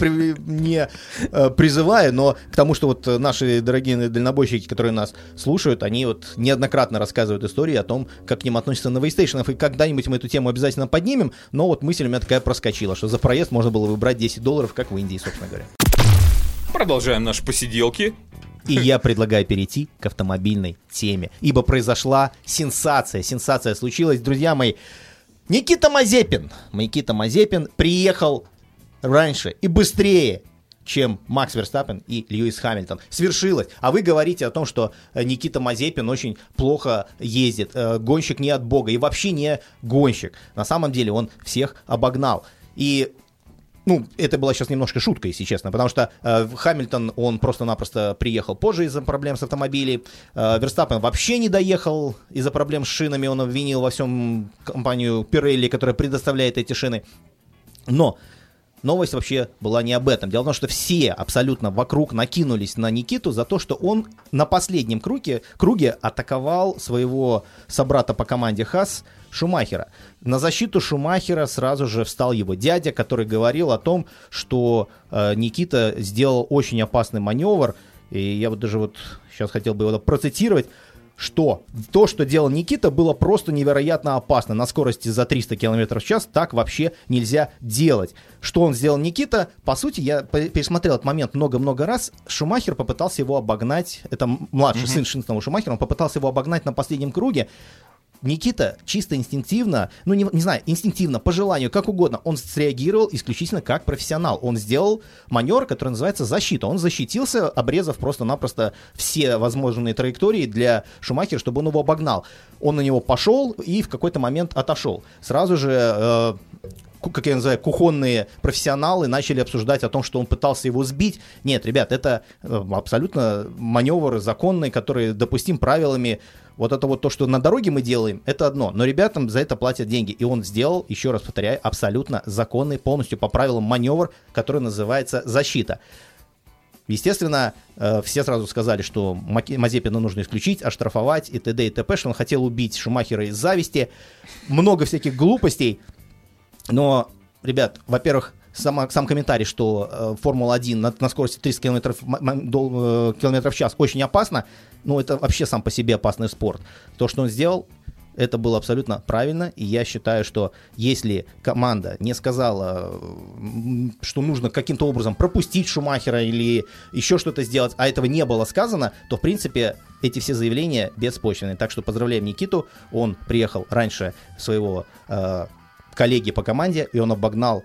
не э, призываю, но к тому, что вот наши дорогие дальнобойщики, которые нас слушают, они вот неоднократно рассказывают истории о том, как к ним относятся на вейстейшенах, и когда-нибудь мы эту тему обязательно поднимем, но вот мысль у меня такая проскочила, что за проезд можно было выбрать 10 долларов, как в Индии, собственно говоря. Продолжаем наши посиделки. И <laughs> я предлагаю перейти к автомобильной теме, ибо произошла сенсация. Сенсация случилась, друзья мои. Никита Мазепин, Никита Мазепин приехал раньше и быстрее, чем Макс Верстаппен и Льюис Хамильтон. Свершилось. А вы говорите о том, что э, Никита Мазепин очень плохо ездит, э, гонщик не от бога и вообще не гонщик. На самом деле он всех обогнал. И ну, это была сейчас немножко шутка, если честно, потому что э, Хамильтон, он просто-напросто приехал позже из-за проблем с автомобилем. Э, Верстаппен вообще не доехал из-за проблем с шинами, он обвинил во всем компанию Pirelli, которая предоставляет эти шины. Но новость вообще была не об этом. Дело в том, что все абсолютно вокруг накинулись на Никиту за то, что он на последнем круге, круге атаковал своего собрата по команде Хас Шумахера. На защиту Шумахера сразу же встал его дядя, который говорил о том, что э, Никита сделал очень опасный маневр. И я вот даже вот сейчас хотел бы его процитировать что то, что делал Никита, было просто невероятно опасно. На скорости за 300 км в час так вообще нельзя делать. Что он сделал Никита? По сути, я пересмотрел этот момент много-много раз. Шумахер попытался его обогнать. Это младший сын Шинстона Шумахера. Он попытался его обогнать на последнем круге. Никита чисто инстинктивно, ну не, не знаю, инстинктивно, по желанию, как угодно, он среагировал исключительно как профессионал. Он сделал маневр, который называется защита. Он защитился, обрезав просто-напросто все возможные траектории для Шумахера, чтобы он его обогнал. Он на него пошел и в какой-то момент отошел. Сразу же э, как я называю, кухонные профессионалы начали обсуждать о том, что он пытался его сбить. Нет, ребят, это э, абсолютно маневр законный, который допустим правилами. Вот это вот то, что на дороге мы делаем, это одно. Но ребятам за это платят деньги. И он сделал, еще раз повторяю, абсолютно законный, полностью по правилам маневр, который называется защита. Естественно, э, все сразу сказали, что Мазепина нужно исключить, оштрафовать и т.д. и т.п., что он хотел убить Шумахера из зависти. Много всяких глупостей. Но, ребят, во-первых, сама, сам комментарий, что э, Формула-1 на, на скорости 30 км, километров в час очень опасно, ну, это вообще сам по себе опасный спорт. То, что он сделал, это было абсолютно правильно, и я считаю, что если команда не сказала, что нужно каким-то образом пропустить Шумахера или еще что-то сделать, а этого не было сказано, то, в принципе, эти все заявления беспочвенные. Так что поздравляем Никиту, он приехал раньше своего э, коллеги по команде, и он обогнал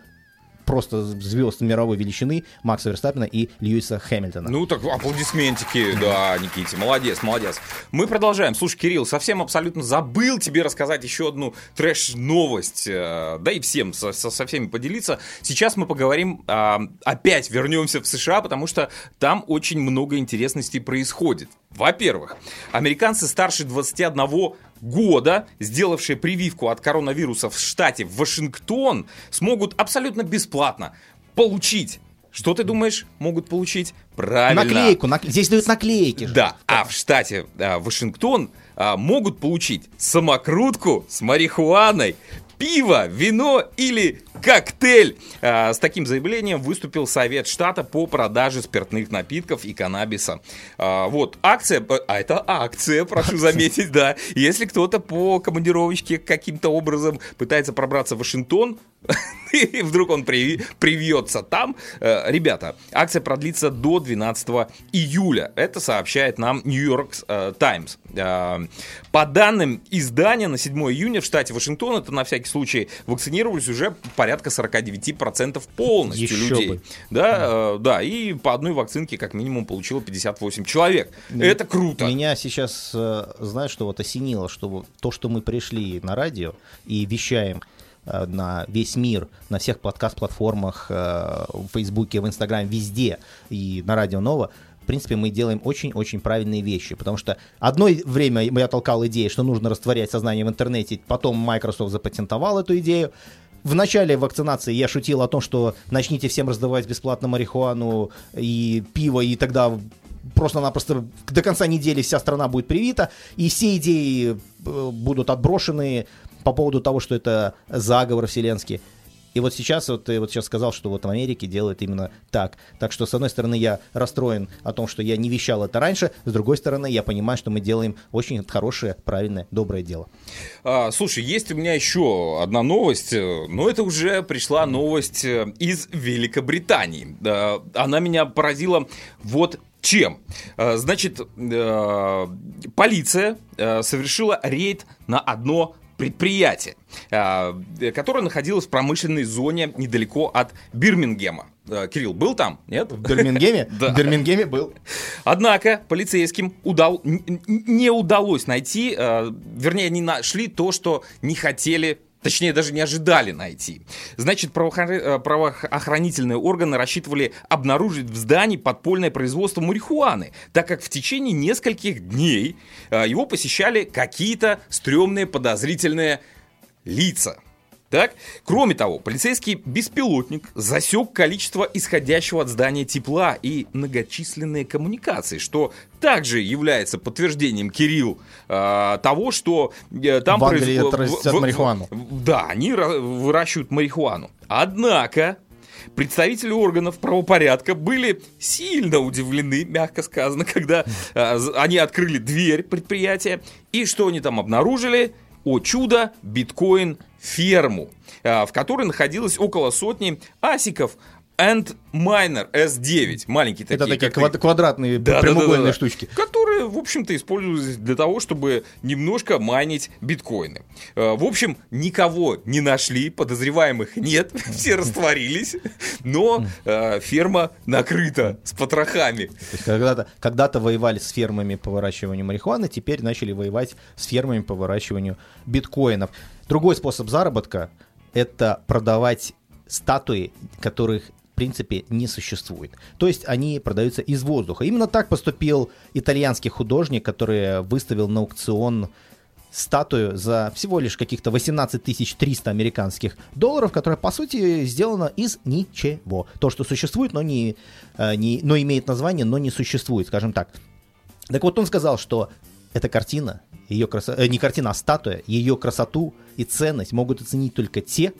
просто звезд мировой величины Макса Верстаппина и Льюиса Хэмилтона. Ну так аплодисментики, да, Никите, молодец, молодец. Мы продолжаем. Слушай, Кирилл, совсем абсолютно забыл тебе рассказать еще одну трэш-новость, э, да и всем, со, со- всеми поделиться. Сейчас мы поговорим, а, опять вернемся в США, потому что там очень много интересностей происходит. Во-первых, американцы старше 21 года, сделавшие прививку от коронавируса в штате Вашингтон, смогут абсолютно бесплатно получить. Что ты думаешь, могут получить? Правильно. Наклейку, накле- здесь дают наклейки. же. Да, а в штате а, Вашингтон а, могут получить самокрутку с марихуаной, пиво, вино или коктейль. А, с таким заявлением выступил Совет штата по продаже спиртных напитков и каннабиса. А, вот, акция, а это акция, прошу заметить, да. Если кто-то по командировочке каким-то образом пытается пробраться в Вашингтон, <laughs> и вдруг он привьется там. Э, Ребята, акция продлится до 12 июля. Это сообщает нам Нью-Йорк Таймс. По данным издания, на 7 июня в штате Вашингтон, это на всякий случай, вакцинировались уже порядка 49% полностью Еще людей. бы. Да, э, да, и по одной вакцинке как минимум получило 58 человек. Это круто. Меня сейчас, э, знаешь, что вот осенило, что то, что мы пришли на радио и вещаем э, на весь мир, на всех подкаст-платформах, э, в Фейсбуке, в Инстаграме, везде и на Радио Нова, в принципе, мы делаем очень-очень правильные вещи, потому что одно время я толкал идею, что нужно растворять сознание в интернете, потом Microsoft запатентовал эту идею, в начале вакцинации я шутил о том, что начните всем раздавать бесплатно марихуану и пиво, и тогда просто-напросто до конца недели вся страна будет привита, и все идеи э, будут отброшены по поводу того, что это заговор вселенский. И вот сейчас, вот ты вот сейчас сказал, что вот в Америке делают именно так. Так что, с одной стороны, я расстроен о том, что я не вещал это раньше, с другой стороны, я понимаю, что мы делаем очень хорошее, правильное, доброе дело. А, слушай, есть у меня еще одна новость, э, но это уже пришла новость э, из Великобритании. Она меня поразила вот чем. А, Значит, э, полиция э, совершила рейд на одно предприятие, а, которое находилось в промышленной зоне недалеко от Бирмингема. Э, Кирилл, был там? Нет? В Бирмингеме? <laughs> Да. В Бирмингеме был. Однако полицейским удал... не удалось найти, э, вернее, они нашли то, что не хотели Точнее, даже не ожидали найти. Значит, э, правоохранительные органы рассчитывали обнаружить в здании подпольное производство марихуаны, так как в течение нескольких дней э, его посещали какие-то стрёмные подозрительные лица. Так? Кроме того, полицейский беспилотник засек количество исходящего от здания тепла и многочисленные коммуникации, что также является подтверждением Кирилл э, того, что э, там в- в- марихуану. Да, они ра- выращивают марихуану. Однако представители органов правопорядка были сильно удивлены, мягко сказано, когда э, они открыли дверь предприятия. И что они там обнаружили? О чудо, биткоин-ферму, э, в которой находилось около сотни асиков and Miner S9. Маленькие такие. Это такие ты- квад- квадратные да, прямоугольные да, да, да. штучки. Которые, в общем-то, используются для того, чтобы немножко майнить биткоины. Э, В общем, никого не нашли, подозреваемых нет, <laughs> все растворились, но э, ферма накрыта с потрохами. Когда-то, когда-то воевали с фермами по выращиванию марихуаны, теперь начали воевать с фермами по выращиванию биткоинов. Другой способ заработка – это продавать статуи, которых принципе не существует. То есть они продаются из воздуха. Именно так поступил итальянский художник, который выставил на аукцион статую за всего лишь каких-то 18 300 американских долларов, которая, по сути, сделана из ничего. То, что существует, но, не, э, не, но имеет название, но не существует, скажем так. Так вот, он сказал, что эта картина, ее красо... э, не картина, а статуя, ее красоту и ценность могут оценить только те,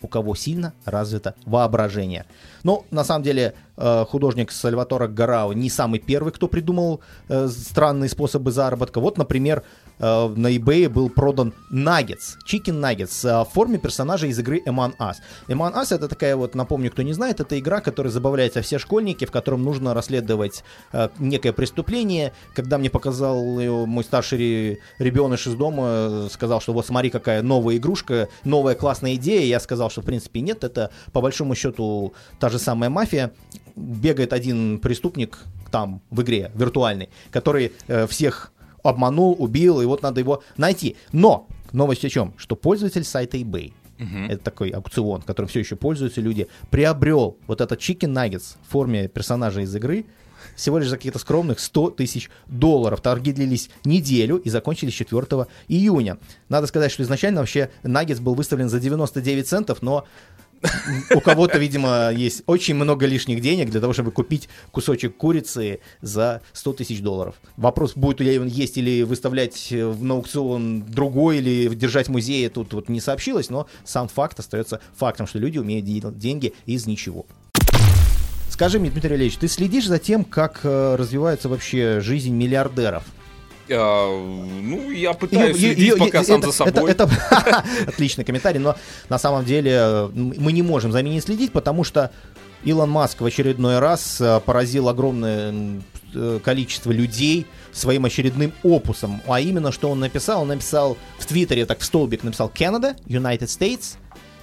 у кого сильно развито воображение. Но на самом деле художник Сальватора Гарао не самый первый, кто придумал э, странные способы заработка. Вот, например, э, на eBay был продан наггетс, nuggets э, в форме персонажа из игры Among Us. Among Us это такая вот, напомню, кто не знает, это игра, которая забавляется все школьники, в котором нужно расследовать э, некое преступление. Когда мне показал ее мой старший ребеныш из дома, сказал, что вот смотри, какая новая игрушка, новая классная идея, я сказал, что в принципе нет, это по большому счету та же самая мафия. Бегает один преступник там в игре виртуальный, который э, всех обманул, убил, и вот надо его найти. Но новость о чем? Что пользователь сайта eBay, uh-huh. это такой аукцион, которым все еще пользуются люди, приобрел вот этот Chicken Nuggets в форме персонажа из игры всего лишь за каких-то скромных 100 тысяч долларов. Торги длились неделю и закончились 4 июня. Надо сказать, что изначально вообще Nuggets был выставлен за 99 центов, но у кого-то, видимо, есть очень много лишних денег для того, чтобы купить кусочек курицы за 100 тысяч долларов. Вопрос, будет ли он есть или выставлять на аукцион другой, или держать в музее, тут вот не сообщилось, но сам факт остается фактом, что люди умеют делать деньги из ничего. Скажи мне, Дмитрий Ильич, ты следишь за тем, как э, развивается вообще жизнь миллиардеров? Uh, ну, я пытаюсь ее, следить ее, пока ее, сам это, за собой. Это, это, <laughs> отличный комментарий, но на самом деле э, мы не можем за ними следить, потому что Илон Маск в очередной раз э, поразил огромное количество людей своим очередным опусом. А именно, что он написал? Он написал в Твиттере, так в столбик написал Canada, United States,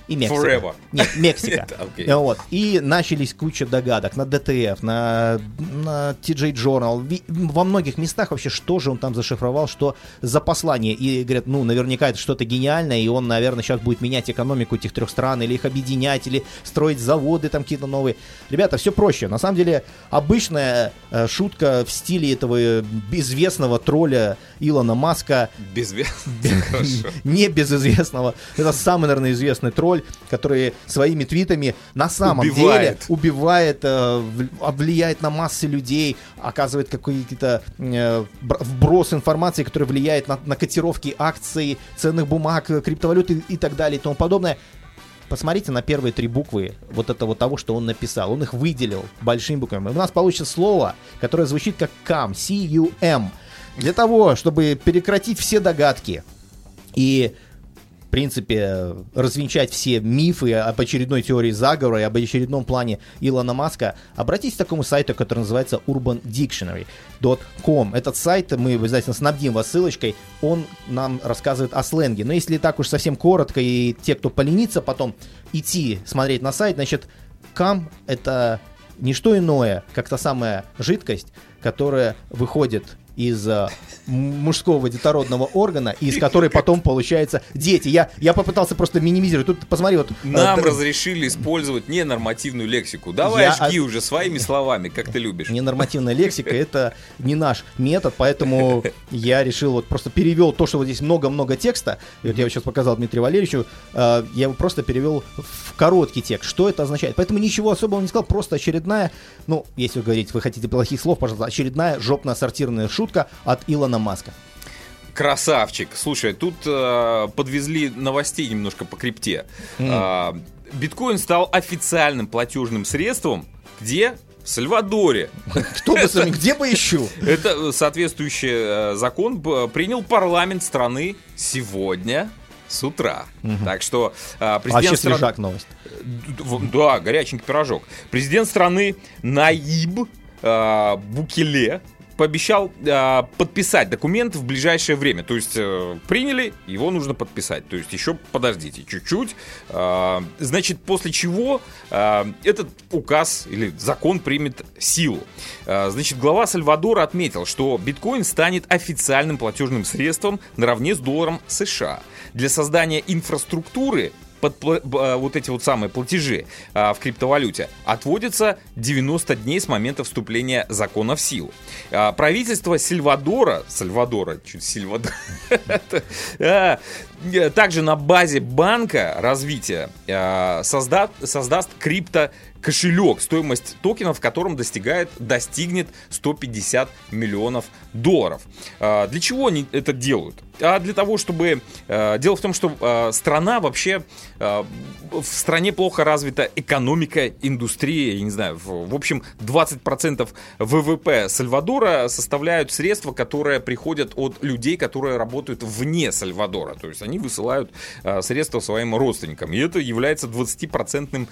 и Мексика. Forever. Нет, Мексика. <laughs> okay. вот. И начались куча догадок на DTF, на, на TJ Journal. Во многих местах вообще, что же он там зашифровал, что за послание. И говорят, ну, наверняка это что-то гениальное, и он, наверное, сейчас будет менять экономику этих трех стран, или их объединять, или строить заводы там какие-то новые. Ребята, все проще. На самом деле, обычная э, шутка в стиле этого безвестного тролля Илона Маска. Безвестного? <laughs> <laughs> Не безызвестного. Это самый, наверное, известный тролль тролль, который своими твитами на самом убивает. деле убивает, э, влияет на массы людей, оказывает какие-то э, вброс информации, который влияет на, на котировки акций, ценных бумаг, криптовалюты и так далее и тому подобное. Посмотрите на первые три буквы вот этого того, что он написал. Он их выделил большими буквами. У нас получится слово, которое звучит как CAM, C-U-M. Для того, чтобы прекратить все догадки и принципе, развенчать все мифы об очередной теории заговора и об очередном плане Илона Маска, обратитесь к такому сайту, который называется urbandictionary.com. Этот сайт, мы обязательно снабдим вас ссылочкой, он нам рассказывает о сленге. Но если так уж совсем коротко, и те, кто поленится потом идти смотреть на сайт, значит, кам — это не что иное, как та самая жидкость, которая выходит из э, мужского детородного органа, из которой потом получаются дети. Я, я попытался просто минимизировать. Тут посмотри, вот... Э, Нам э, разрешили использовать ненормативную лексику. Давай я, жги уже своими словами, как ты любишь. Ненормативная лексика — это не наш метод, поэтому я решил вот просто перевел то, что вот здесь много-много текста. Вот я сейчас показал Дмитрию Валерьевичу. Э, я его просто перевел в короткий текст. Что это означает? Поэтому ничего особого не сказал, просто очередная, ну, если вы говорите, вы хотите плохих слов, пожалуйста, очередная жопно-сортирная шутка шутка от Илона Маска. Красавчик. Слушай, тут э, подвезли новостей немножко по крипте. Mm. Э, биткоин стал официальным платежным средством, где в Сальвадоре. Кто бы сами, где еще? Это соответствующий э, закон принял парламент страны сегодня с утра. Угу. Так что э, президент а страны... новость. Да, горяченький пирожок. Президент страны Наиб э, Букеле пообещал э, подписать документ в ближайшее время. То есть э, приняли, его нужно подписать. То есть еще подождите чуть-чуть. Э, значит, после чего э, этот указ или закон примет силу. Э, значит, глава Сальвадора отметил, что биткоин станет официальным платежным средством наравне с долларом США. Для создания инфраструктуры под вот эти вот самые платежи в криптовалюте отводится 90 дней с момента вступления закона в силу. Правительство Сальвадора, Сальвадора, чуть Сильвадор, <laughs> также на базе банка развития создаст, создаст крипто кошелек, стоимость токенов в котором достигает, достигнет 150 миллионов долларов. А, для чего они это делают? А для того, чтобы... А, дело в том, что а, страна вообще... В стране плохо развита экономика, индустрия, я не знаю, в общем, 20% ВВП Сальвадора составляют средства, которые приходят от людей, которые работают вне Сальвадора. То есть они высылают средства своим родственникам. И это является 20%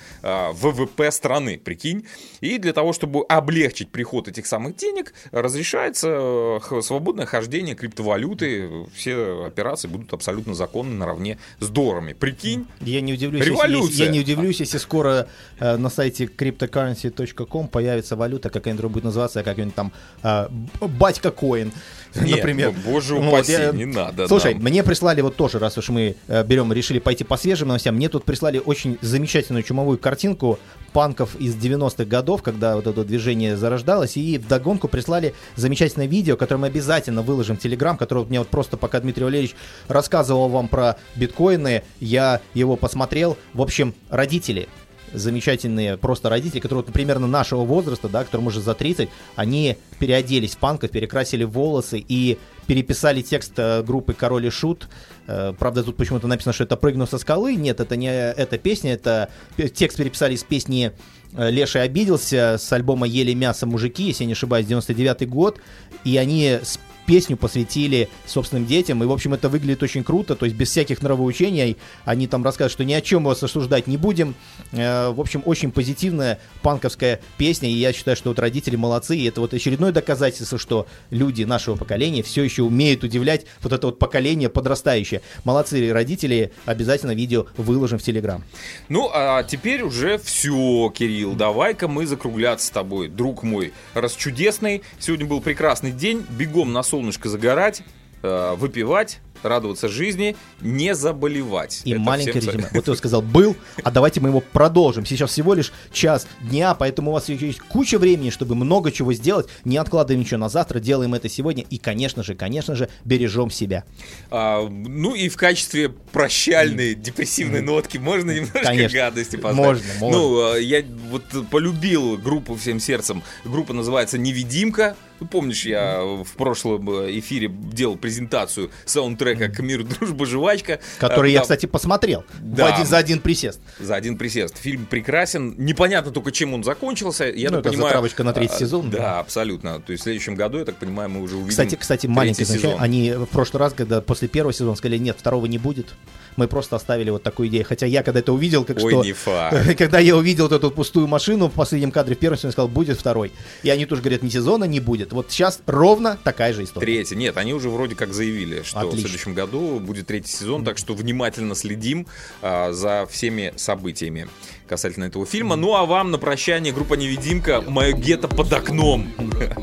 ВВП страны, прикинь. И для того, чтобы облегчить приход этих самых денег, разрешается свободное хождение криптовалюты, все операции будут абсолютно законны наравне с долларами. Прикинь, я не удивлюсь, Революция. Если, я не удивлюсь, если скоро э, на сайте cryptocurrency.com появится валюта, какая-нибудь будет называться, как-нибудь там э, батька коин. <laughs> Нет, например. Ну, боже упаси, вот, я... не надо. Слушай, нам. мне прислали вот тоже, раз уж мы э, берем, решили пойти по свежим новостям, мне тут прислали очень замечательную чумовую картинку панков из 90-х годов, когда вот это движение зарождалось, и вдогонку прислали замечательное видео, которое мы обязательно выложим в Телеграм, которое вот мне вот просто пока Дмитрий Валерьевич рассказывал вам про биткоины, я его посмотрел. В общем, родители, замечательные просто родители, которые вот, примерно нашего возраста, да, которым уже за 30, они переоделись в панков, перекрасили волосы и переписали текст э, группы Король и Шут. Э, правда, тут почему-то написано, что это «Прыгну со скалы». Нет, это не эта песня, это текст переписали из песни э, Леша обиделся с альбома «Ели мясо мужики», если я не ошибаюсь, 99 год. И они песню посвятили собственным детям. И, в общем, это выглядит очень круто. То есть без всяких нравоучений. Они там рассказывают, что ни о чем вас осуждать не будем. Э, в общем, очень позитивная панковская песня. И я считаю, что вот родители молодцы. И это вот очередное доказательство, что люди нашего поколения все еще умеют удивлять вот это вот поколение подрастающее. Молодцы родители. Обязательно видео выложим в Телеграм. Ну, а теперь уже все, Кирилл. Давай-ка мы закругляться с тобой, друг мой. Раз чудесный. Сегодня был прекрасный день. Бегом на солнышко загорать, э, выпивать, радоваться жизни, не заболевать. И Это маленькое всем... резюме. <laughs> Вот я сказал, был, а давайте мы его продолжим. Сейчас всего лишь час дня, поэтому у вас есть куча времени, чтобы много чего сделать. Не откладываем ничего на завтра, делаем это сегодня. И, конечно же, конечно же, бережем себя. А, ну и в качестве прощальной, депрессивной нотки можно немножко конечно. гадости познать. Можно, можно. Ну, я вот полюбил группу всем сердцем. Группа называется «Невидимка». Ну, помнишь, я в прошлом э, эфире делал презентацию саундтрека «К миру, <laughs> дружба, жвачка». Который а, я, кстати, посмотрел да, один, за один присест. За один присест. Фильм прекрасен. Непонятно только, чем он закончился. Я ну, так это понимаю, затравочка на третий а, сезон. Да, да, абсолютно. То есть в следующем году, я так понимаю, мы уже увидим Кстати, кстати маленький замечание. Они в прошлый раз, когда после первого сезона сказали, нет, второго не будет мы просто оставили вот такую идею. Хотя я когда это увидел, как Ой, что... не факт. <laughs> Когда я увидел вот эту пустую машину в последнем кадре в первом сезоне, сказал, будет второй. И они тоже говорят, ни сезона не будет. Вот сейчас ровно такая же история. Третий. Нет, они уже вроде как заявили, что Отлично. в следующем году будет третий сезон, так что внимательно следим а, за всеми событиями касательно этого фильма. Ну а вам на прощание группа «Невидимка» «Мое гетто под окном».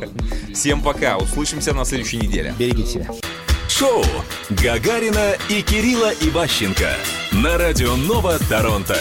<laughs> Всем пока, услышимся на следующей неделе. Берегите себя. Шоу Гагарина и Кирилла Иващенко на радио Нова Торонто.